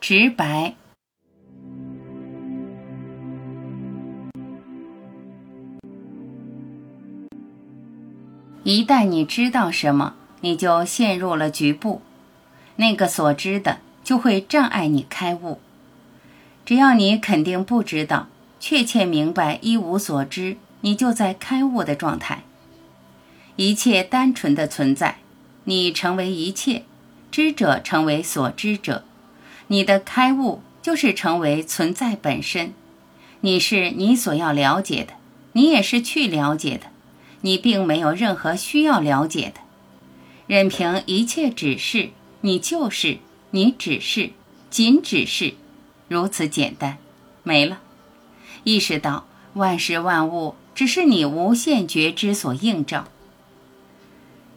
直白。一旦你知道什么，你就陷入了局部，那个所知的就会障碍你开悟。只要你肯定不知道，确切明白一无所知，你就在开悟的状态。一切单纯的存在，你成为一切，知者成为所知者，你的开悟就是成为存在本身。你是你所要了解的，你也是去了解的。你并没有任何需要了解的，任凭一切指示，你就是，你只是，仅只是，如此简单，没了。意识到万事万物只是你无限觉知所映照。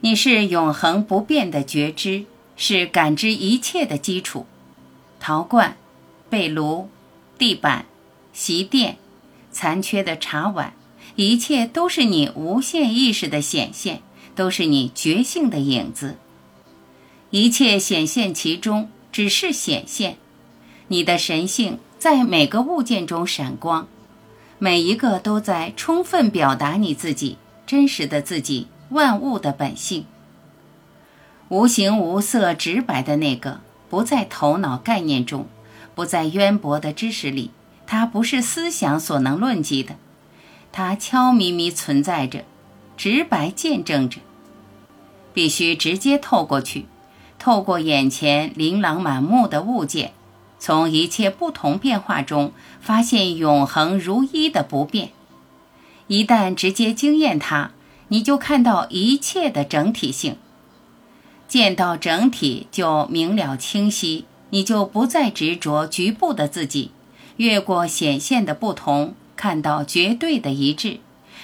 你是永恒不变的觉知，是感知一切的基础。陶罐、被炉、地板、席垫、残缺的茶碗。一切都是你无限意识的显现，都是你觉性的影子。一切显现其中，只是显现。你的神性在每个物件中闪光，每一个都在充分表达你自己真实的自己，万物的本性。无形无色、直白的那个，不在头脑概念中，不在渊博的知识里，它不是思想所能论及的。它悄咪咪存在着，直白见证着。必须直接透过去，透过眼前琳琅满目的物件，从一切不同变化中发现永恒如一的不变。一旦直接经验它，你就看到一切的整体性。见到整体就明了清晰，你就不再执着局部的自己，越过显现的不同。看到绝对的一致，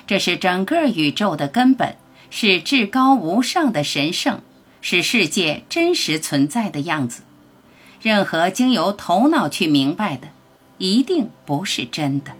这是整个宇宙的根本，是至高无上的神圣，是世界真实存在的样子。任何经由头脑去明白的，一定不是真的。